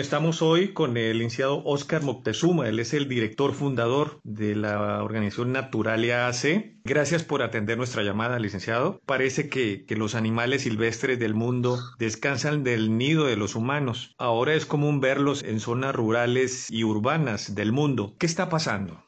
Estamos hoy con el licenciado Oscar Moctezuma, él es el director fundador de la organización Naturalia AC. Gracias por atender nuestra llamada, licenciado. Parece que, que los animales silvestres del mundo descansan del nido de los humanos. Ahora es común verlos en zonas rurales y urbanas del mundo. ¿Qué está pasando?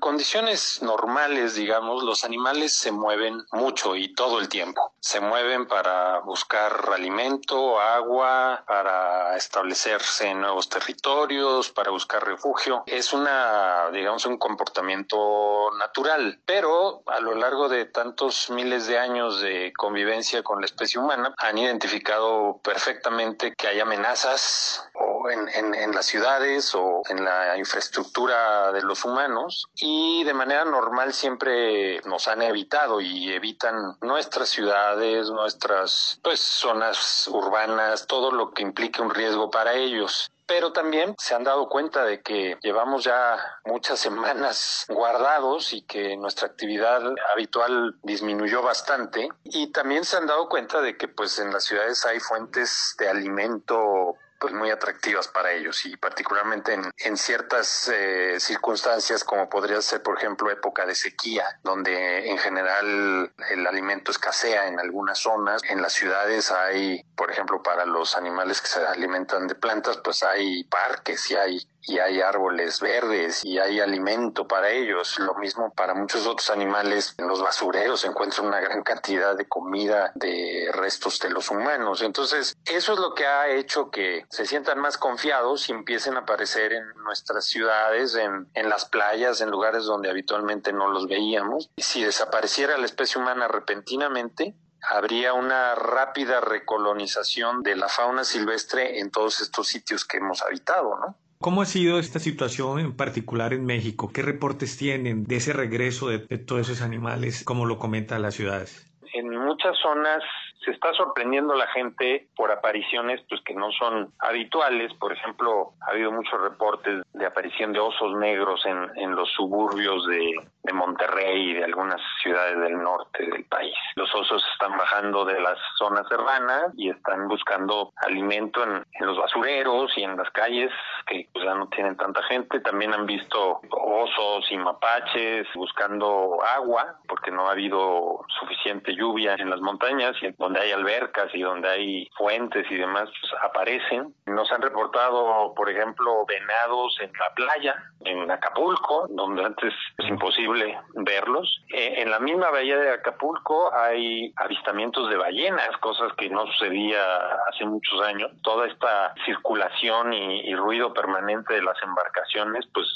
Condiciones normales, digamos, los animales se mueven mucho y todo el tiempo. Se mueven para buscar alimento, agua, para establecerse en nuevos territorios, para buscar refugio. Es una, digamos, un comportamiento natural, pero a lo largo de tantos miles de años de convivencia con la especie humana, han identificado perfectamente que hay amenazas o en, en, en las ciudades o en la infraestructura de los humanos y de manera normal siempre nos han evitado y evitan nuestras ciudades, nuestras pues zonas urbanas, todo lo que implique un riesgo para ellos. Pero también se han dado cuenta de que llevamos ya muchas semanas guardados y que nuestra actividad habitual disminuyó bastante. Y también se han dado cuenta de que pues en las ciudades hay fuentes de alimento pues muy atractivas para ellos y particularmente en, en ciertas eh, circunstancias como podría ser por ejemplo época de sequía donde en general el alimento escasea en algunas zonas. En las ciudades hay por ejemplo para los animales que se alimentan de plantas pues hay parques y hay y hay árboles verdes y hay alimento para ellos. Lo mismo para muchos otros animales. En los basureros se encuentra una gran cantidad de comida de restos de los humanos. Entonces, eso es lo que ha hecho que se sientan más confiados y empiecen a aparecer en nuestras ciudades, en, en las playas, en lugares donde habitualmente no los veíamos. Y si desapareciera la especie humana repentinamente, habría una rápida recolonización de la fauna silvestre en todos estos sitios que hemos habitado, ¿no? ¿Cómo ha sido esta situación en particular en México? ¿Qué reportes tienen de ese regreso de, todos esos animales, como lo comentan las ciudades? En muchas zonas se está sorprendiendo la gente por apariciones pues que no son habituales. Por ejemplo, ha habido muchos reportes de aparición de osos negros en, en los suburbios de, de Monterrey y de algunas ciudades del norte del país. Los osos están bajando de las zonas urbanas y están buscando alimento en, en los basureros y en las calles que pues, ya no tienen tanta gente. También han visto osos y mapaches buscando agua porque no ha habido suficiente lluvia en las montañas y donde hay albercas y donde hay fuentes y demás pues, aparecen. Nos han reportado, por ejemplo, venados en la playa, en Acapulco, donde antes es imposible verlos. Eh, en la misma bahía de Acapulco hay avistamientos de ballenas, cosas que no sucedía hace muchos años. Toda esta circulación y, ruido permanente de las embarcaciones pues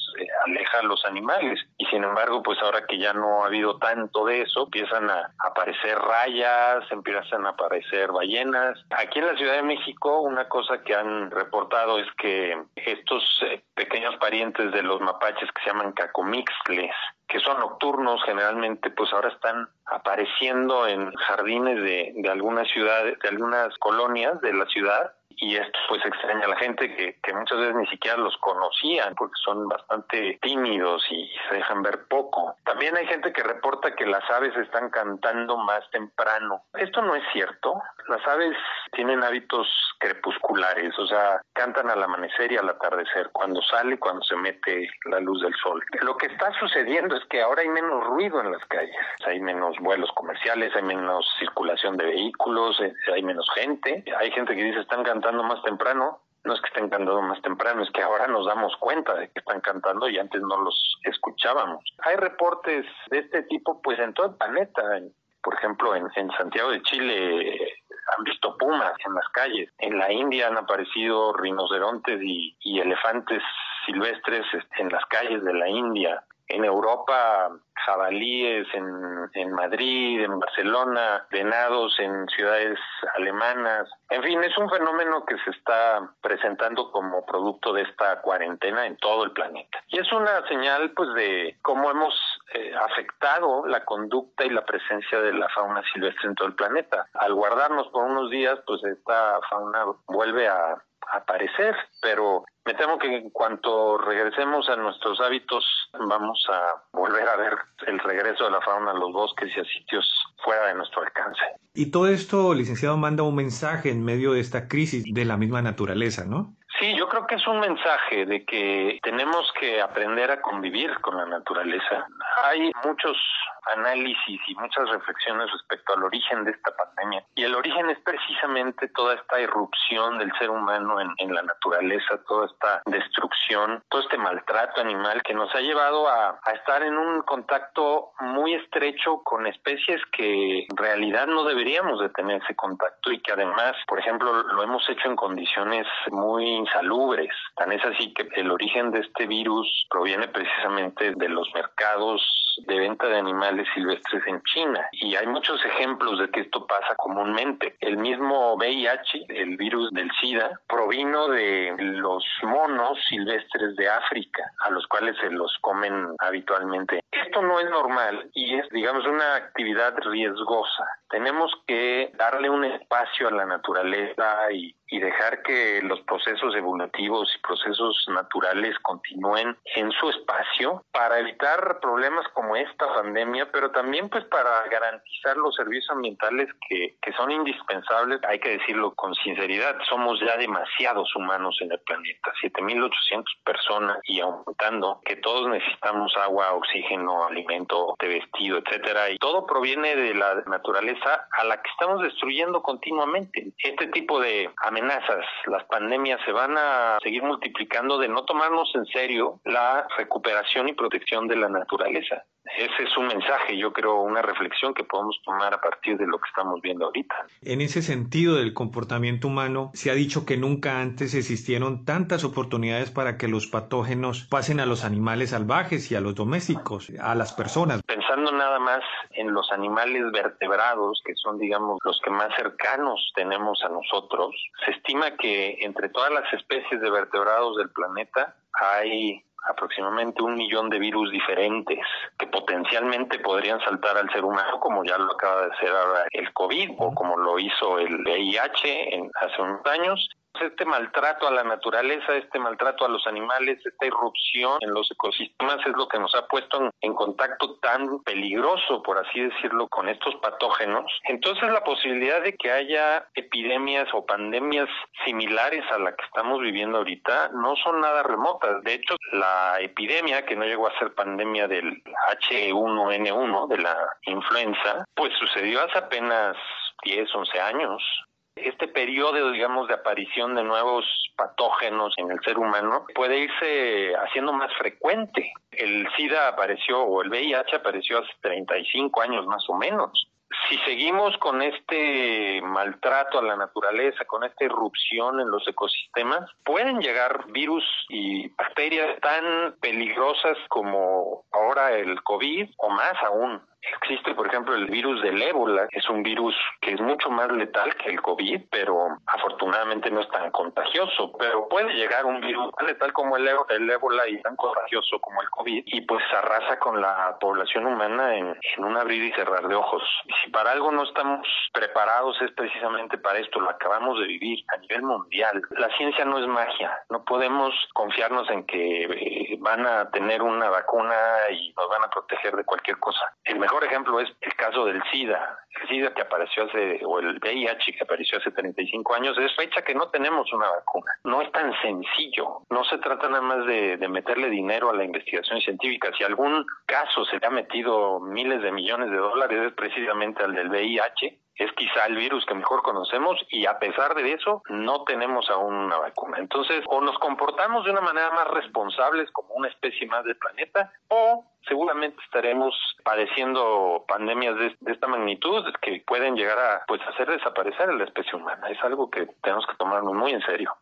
aleja a los animales y sin embargo pues ahora que ya no ha habido tanto de eso empiezan a aparecer rayas, empiezan a aparecer ballenas. Aquí en la Ciudad de México una cosa que han reportado es que estos eh, pequeños parientes de los mapaches que se llaman cacomixles que son nocturnos generalmente, pues ahora están apareciendo en jardines de, de algunas ciudades, de algunas colonias de la ciudad y esto pues extraña a la gente que, que muchas veces ni siquiera los conocían porque son bastante tímidos y se dejan ver poco. También hay gente que reporta que las aves están cantando más temprano. Esto no es cierto. Las aves tienen hábitos crepusculares, o sea, cantan al amanecer y al atardecer, cuando sale, cuando se mete la luz del sol. Lo que está sucediendo es que ahora hay menos ruido en las calles, hay menos vuelos comerciales, hay menos circulación de vehículos, eh, hay menos gente. Hay gente que dice están cantando más temprano, no es que estén cantando más temprano, es que ahora nos damos cuenta de que están cantando y antes no los escuchábamos. Hay reportes de este tipo pues en todo el planeta. Por ejemplo, en, Santiago de Chile han visto pumas en las calles. En la India han aparecido rinocerontes y, y elefantes silvestres en las calles de la India. En Europa, jabalíes en, Madrid, en Barcelona, venados en ciudades alemanas. En fin, es un fenómeno que se está presentando como producto de esta cuarentena en todo el planeta. Y es una señal, pues, de cómo hemos eh, afectado la conducta y la presencia de la fauna silvestre en todo el planeta. Al guardarnos por unos días, pues esta fauna vuelve a aparecer, pero me temo que en cuanto regresemos a nuestros hábitos vamos a volver a ver el regreso de la fauna a los bosques y a sitios fuera de nuestro alcance. Y todo esto, licenciado, manda un mensaje en medio de esta crisis de la misma naturaleza, ¿no? Sí, yo creo que es un mensaje de que tenemos que aprender a convivir con la naturaleza. Hay muchos análisis y muchas reflexiones respecto al origen de esta pandemia. Y el origen es precisamente toda esta irrupción del ser humano en, la naturaleza, toda esta destrucción, todo este maltrato animal que nos ha llevado a, a estar en un contacto muy estrecho con especies que en realidad no deberíamos de tener ese contacto y que además, por ejemplo, lo hemos hecho en condiciones muy insalubres. Tan es así que el origen de este virus proviene precisamente de los mercados de venta de animales silvestres en China. Y hay muchos ejemplos de que esto pasa comúnmente. El mismo VIH, el virus del SIDA, provino de los monos silvestres de África, a los cuales se los comen habitualmente. Esto no es normal y es, digamos, una actividad riesgosa. Tenemos que darle un espacio a la naturaleza y, dejar que los procesos evolutivos y procesos naturales continúen en su espacio para evitar problemas como esta pandemia, pero también pues para garantizar los servicios ambientales que, que son indispensables. Hay que decirlo con sinceridad, somos ya demasiados humanos en el planeta, 7.800 personas y aumentando, que todos necesitamos agua, oxígeno, alimento, de vestido, etcétera, y todo proviene de la naturaleza a la que estamos destruyendo continuamente. Este tipo de amenazas, las pandemias se van a seguir multiplicando de no tomarnos en serio la recuperación y protección de la naturaleza. Ese es un mensaje, yo creo, una reflexión que podemos tomar a partir de lo que estamos viendo ahorita. En ese sentido del comportamiento humano, se ha dicho que nunca antes existieron tantas oportunidades para que los patógenos pasen a los animales salvajes y a los domésticos, a las personas. Pensando nada más en los animales vertebrados, que son, digamos, los que más cercanos tenemos a nosotros, se estima que entre todas las especies de vertebrados del planeta hay aproximadamente un millón de virus diferentes que potencialmente podrían saltar al ser humano, como ya lo acaba de hacer ahora el COVID o como lo hizo el VIH en, hace unos años este maltrato a la naturaleza, este maltrato a los animales, esta irrupción en los ecosistemas es lo que nos ha puesto en, contacto tan peligroso, por así decirlo, con estos patógenos. Entonces la posibilidad de que haya epidemias o pandemias similares a la que estamos viviendo ahorita no son nada remotas. De hecho, la epidemia, que no llegó a ser pandemia del H1N1, de la influenza, pues sucedió hace apenas 10, 11 años. Periodo, digamos, de aparición de nuevos patógenos en el ser humano puede irse haciendo más frecuente. El SIDA apareció, o el VIH apareció hace 35 años más o menos si seguimos con este maltrato a la naturaleza, con esta irrupción en los ecosistemas, pueden llegar virus y bacterias tan peligrosas como ahora el COVID o más aún. Existe, por ejemplo, el virus del ébola, es un virus que es mucho más letal que el COVID, pero afortunadamente no es tan contagioso. Pero puede llegar un virus tan letal como el, ébola y tan contagioso como el COVID y pues arrasa con la población humana en, en un abrir y cerrar de ojos. Y si para algo no estamos preparados es precisamente para esto, lo acabamos de vivir a nivel mundial. La ciencia no es magia, no podemos confiarnos en que eh, van a tener una vacuna y nos van a proteger de cualquier cosa. El mejor mejor ejemplo es el caso del SIDA. El SIDA que apareció hace, o el VIH que apareció hace 35 años, es fecha que no tenemos una vacuna. No es tan sencillo. No se trata nada más de, de meterle dinero a la investigación científica. Si algún caso se le ha metido miles de millones de dólares, es precisamente al del VIH es quizá el virus que mejor conocemos y a pesar de eso no tenemos aún una vacuna. Entonces, o nos comportamos de una manera más responsables como una especie más del planeta o seguramente estaremos padeciendo pandemias de, esta magnitud que pueden llegar a pues hacer desaparecer a la especie humana. Es algo que tenemos que tomarnos muy en serio.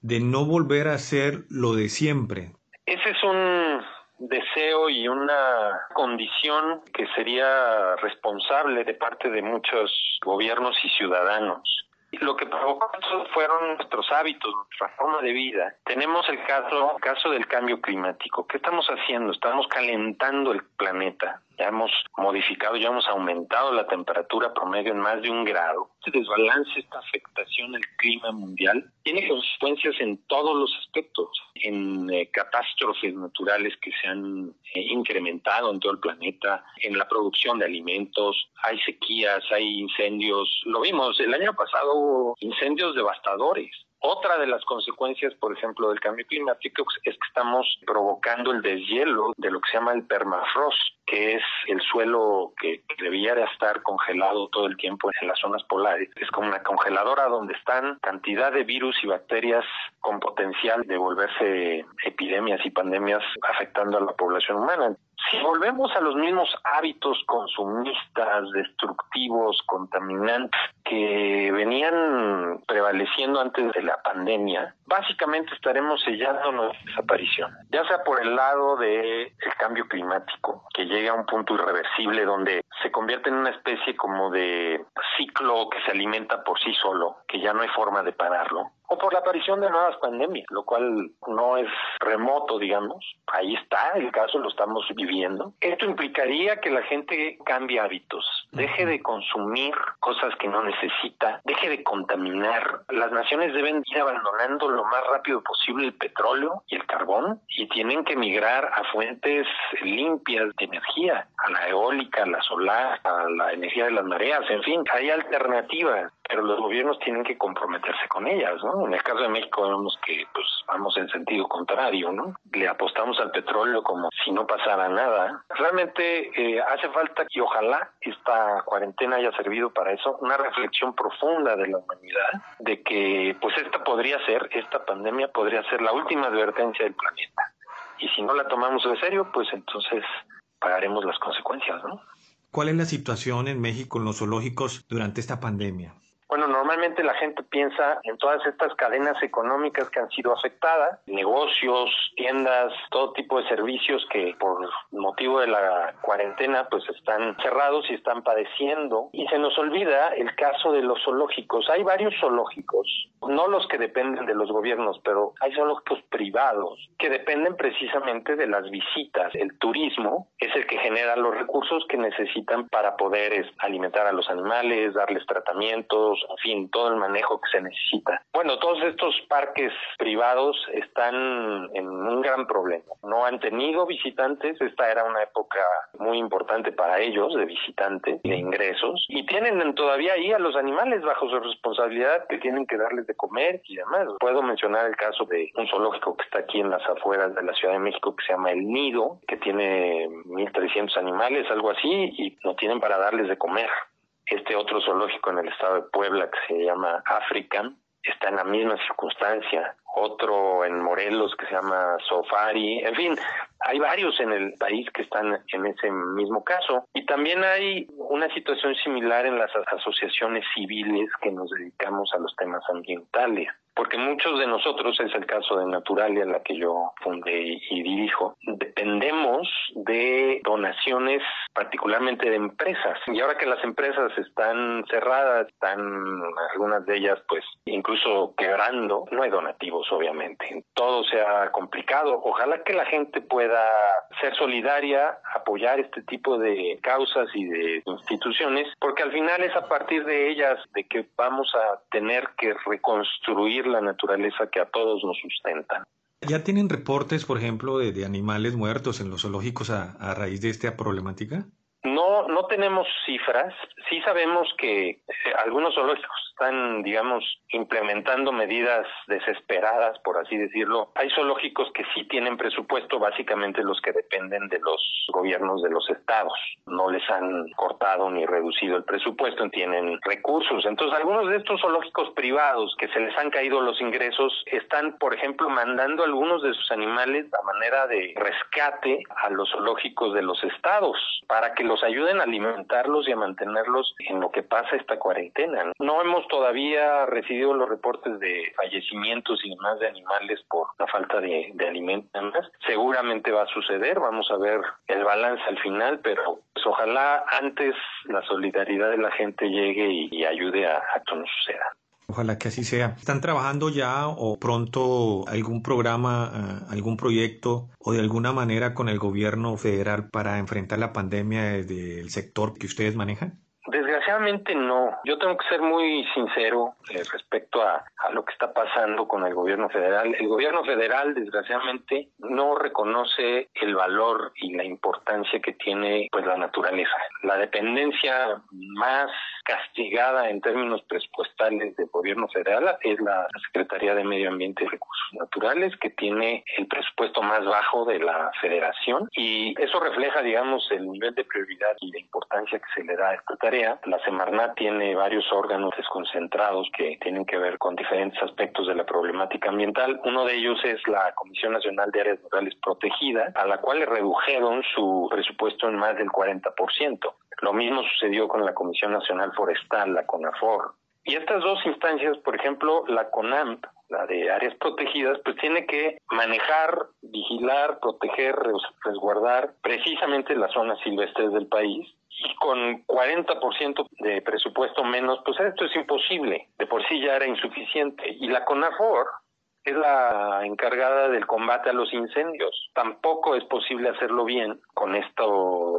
De no volver a ser lo de siempre. Ese es un deseo y una condición que sería responsable de parte de muchos gobiernos y ciudadanos. Lo que provocó esto fueron nuestros hábitos, nuestra forma de vida. Tenemos el caso, caso del cambio climático. ¿Qué estamos haciendo? Estamos calentando el planeta ya hemos modificado, ya hemos aumentado la temperatura promedio en más de un grado. Este desbalance, esta afectación al clima mundial, tiene consecuencias en todos los aspectos, en eh, catástrofes naturales que se han eh, incrementado en todo el planeta, en la producción de alimentos, hay sequías, hay incendios. Lo vimos, el año pasado hubo incendios devastadores Otra de las consecuencias, por ejemplo, del cambio climático es que estamos provocando el deshielo de lo que se llama el permafrost, que es el suelo que debiera estar congelado todo el tiempo en las zonas polares. Es como una congeladora donde están cantidad de virus y bacterias con potencial de volverse epidemias y pandemias afectando a la población humana. Si volvemos a los mismos hábitos consumistas, destructivos, contaminantes que venían prevaleciendo antes de la pandemia, básicamente estaremos sellando nuestra desaparición, ya sea por el lado del cambio climático, que llega a un punto irreversible donde se convierte en una especie como de ciclo que se alimenta por sí solo, que ya no hay forma de pararlo, o por la aparición de nuevas pandemias, lo cual no es remoto, digamos. Ahí está, el caso lo estamos viviendo. Esto implicaría que la gente cambie hábitos, deje de consumir cosas que no necesita, deje de contaminar. Las naciones deben ir abandonando lo más rápido posible el petróleo y el carbón y tienen que migrar a fuentes limpias de energía, a la eólica, a la solar, a la energía de las mareas, en fin, hay alternativas pero los gobiernos tienen que comprometerse con ellas, ¿no? En el caso de México vemos que pues vamos en sentido contrario, ¿no? Le apostamos al petróleo como si no pasara nada. Realmente eh, hace falta que ojalá esta cuarentena haya servido para eso, una reflexión profunda de la humanidad, de que pues esta podría ser, esta pandemia podría ser la última advertencia del planeta. Y si no la tomamos en serio, pues entonces pagaremos las consecuencias, ¿no? ¿Cuál es la situación en México en los zoológicos durante esta pandemia? Bueno, normalmente la gente piensa en todas estas cadenas económicas que han sido afectadas, negocios, tiendas, todo tipo de servicios que por motivo de la cuarentena pues están cerrados y están padeciendo. Y se nos olvida el caso de los zoológicos. Hay varios zoológicos, no los que dependen de los gobiernos, pero hay zoológicos privados que dependen precisamente de las visitas. El turismo es el que genera los recursos que necesitan para poder alimentar a los animales, darles tratamientos, en fin, todo el manejo que se necesita. Bueno, todos estos parques privados están en un gran problema. No han tenido visitantes, esta era una época muy importante para ellos de visitantes de ingresos, y tienen todavía ahí a los animales bajo su responsabilidad que tienen que darles de comer y demás. Puedo mencionar el caso de un zoológico que está aquí en las afueras de la Ciudad de México que se llama El Nido, que tiene 1.300 animales, algo así, y no tienen para darles de comer este otro zoológico en el estado de Puebla que se llama African está en la misma circunstancia, otro en Morelos que se llama Sofari, en fin, hay varios en el país que están en ese mismo caso. Y también hay una situación similar en las asociaciones civiles que nos dedicamos a los temas ambientales porque muchos de nosotros, es el caso de Naturalia, la que yo fundé y dirijo, dependemos de donaciones particularmente de empresas. Y ahora que las empresas están cerradas, están algunas de ellas pues incluso quebrando, no hay donativos obviamente. Todo se ha complicado. Ojalá que la gente pueda ser solidaria, apoyar este tipo de causas y de instituciones, porque al final es a partir de ellas de que vamos a tener que reconstruir la naturaleza que a todos nos sustenta. ¿Ya tienen reportes, por ejemplo, de, animales muertos en los zoológicos a, a raíz de esta problemática? No, no tenemos cifras. Sí sabemos que eh, algunos zoológicos están, digamos, implementando medidas desesperadas, por así decirlo. Hay zoológicos que sí tienen presupuesto, básicamente los que dependen de los gobiernos de los estados. No les han cortado ni reducido el presupuesto, tienen recursos. Entonces, algunos de estos zoológicos privados que se les han caído los ingresos están, por ejemplo, mandando algunos de sus animales a manera de rescate a los zoológicos de los estados para que los ayuden a alimentarlos y a mantenerlos en lo que pasa esta cuarentena. No hemos todavía recibido los reportes de fallecimientos y demás de animales por la falta de, de alimentos. Seguramente va a suceder, vamos a ver el balance al final, pero pues, ojalá antes la solidaridad de la gente llegue y, ayude a que no suceda. Ojalá que así sea. ¿Están trabajando ya o pronto algún programa, eh, algún proyecto o de alguna manera con el gobierno federal para enfrentar la pandemia desde el sector que ustedes manejan? Desgraciadamente no. Yo tengo que ser muy sincero eh, respecto a, a, lo que está pasando con el gobierno federal. El gobierno federal, desgraciadamente, no reconoce el valor y la importancia que tiene pues la naturaleza. La dependencia más castigada en términos presupuestales del gobierno federal es la Secretaría de Medio Ambiente y Recursos Naturales, que tiene el presupuesto más bajo de la federación y eso refleja, digamos, el nivel de prioridad y de importancia que se le da a esta tarea. La Semarnat tiene varios órganos desconcentrados que tienen que ver con diferentes aspectos de la problemática ambiental. Uno de ellos es la Comisión Nacional de Áreas Naturales Protegidas, a la cual le redujeron su presupuesto en más del 40%. Lo mismo sucedió con la Comisión Nacional Forestal, la CONAFOR. Y estas dos instancias, por ejemplo, la CONAMP, la de áreas protegidas, pues tiene que manejar, vigilar, proteger, resguardar precisamente las zonas silvestres del país. Y con 40% de presupuesto menos, pues esto es imposible. De por sí ya era insuficiente. Y la CONAFOR, es la encargada del combate a los incendios. Tampoco es posible hacerlo bien con este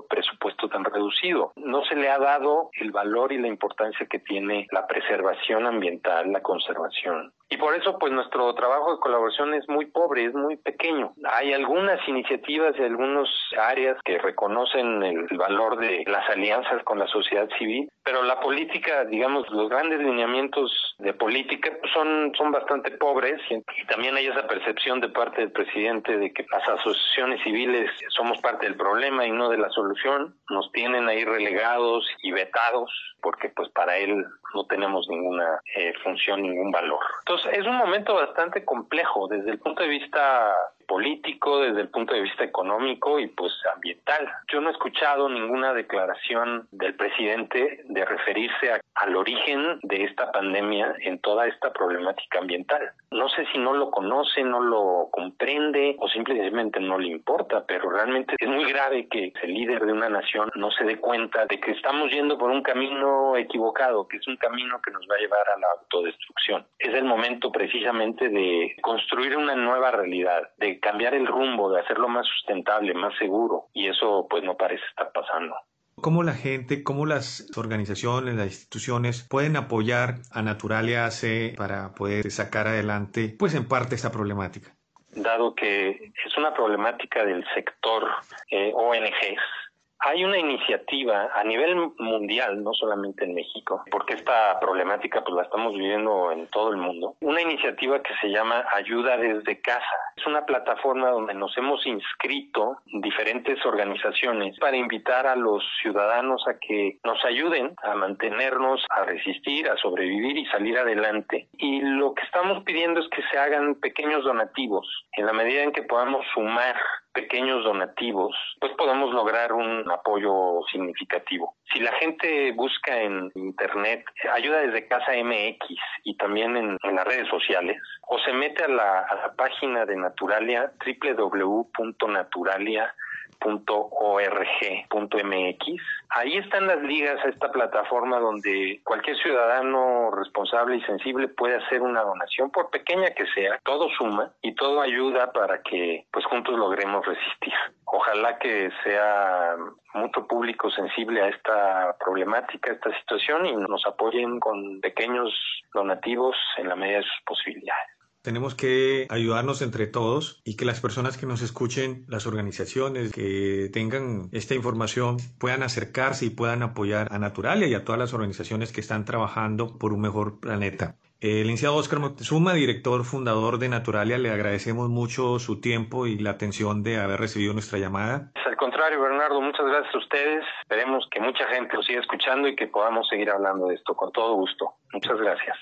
presupuesto tan reducido. No se le ha dado el valor y la importancia que tiene la preservación ambiental, la conservación. Y por eso, pues nuestro trabajo de colaboración es muy pobre, es muy pequeño. Hay algunas iniciativas y algunas áreas que reconocen el valor de las alianzas con la sociedad civil, pero la política, digamos, los grandes lineamientos de política pues, son, son bastante pobres y, también hay esa percepción de parte del presidente de que las asociaciones civiles somos parte del problema y no de la solución. Nos tienen ahí relegados y vetados porque pues para él no tenemos ninguna eh, función, ningún valor. Entonces es un momento bastante complejo desde el punto de vista político, desde el punto de vista económico y pues ambiental. Yo no he escuchado ninguna declaración del presidente de referirse al origen de esta pandemia en toda esta problemática ambiental. No sé si no lo conoce, no lo comprende o simplemente no le importa, pero realmente es muy grave que el líder de una nación no se dé cuenta de que estamos yendo por un camino equivocado, que es un camino que nos va a llevar a la autodestrucción. Es el momento precisamente de construir una nueva realidad, de cambiar el rumbo, de hacerlo más sustentable, más seguro, y eso pues no parece estar pasando. ¿Cómo la gente, cómo las organizaciones, las instituciones pueden apoyar a Naturalia AC para poder sacar adelante, pues en parte, esta problemática? Dado que es una problemática del sector eh, ONGs, hay una iniciativa a nivel mundial, no solamente en México, porque esta problemática pues la estamos viviendo en todo el mundo. Una iniciativa que se llama Ayuda desde casa. Es una plataforma donde nos hemos inscrito diferentes organizaciones para invitar a los ciudadanos a que nos ayuden a mantenernos, a resistir, a sobrevivir y salir adelante. Y lo que estamos pidiendo es que se hagan pequeños donativos en la medida en que podamos sumar pequeños donativos, pues podemos lograr un apoyo significativo. Si la gente busca en internet ayuda desde casa MX y también en, las redes sociales, o se mete a la, a la página de Naturalia, www.naturalia.com .org.mx. Ahí están las ligas a esta plataforma donde cualquier ciudadano responsable y sensible puede hacer una donación, por pequeña que sea. Todo suma y todo ayuda para que pues juntos logremos resistir. Ojalá que sea mucho público sensible a esta problemática, a esta situación y nos apoyen con pequeños donativos en la medida de sus posibilidades. Tenemos que ayudarnos entre todos y que las personas que nos escuchen, las organizaciones que tengan esta información puedan acercarse y puedan apoyar a Naturalia y a todas las organizaciones que están trabajando por un mejor planeta. El licenciado Oscar Moctezuma, director fundador de Naturalia, le agradecemos mucho su tiempo y la atención de haber recibido nuestra llamada. Al contrario, Bernardo, muchas gracias a ustedes. Esperemos que mucha gente lo siga escuchando y que podamos seguir hablando de esto con todo gusto. Muchas gracias.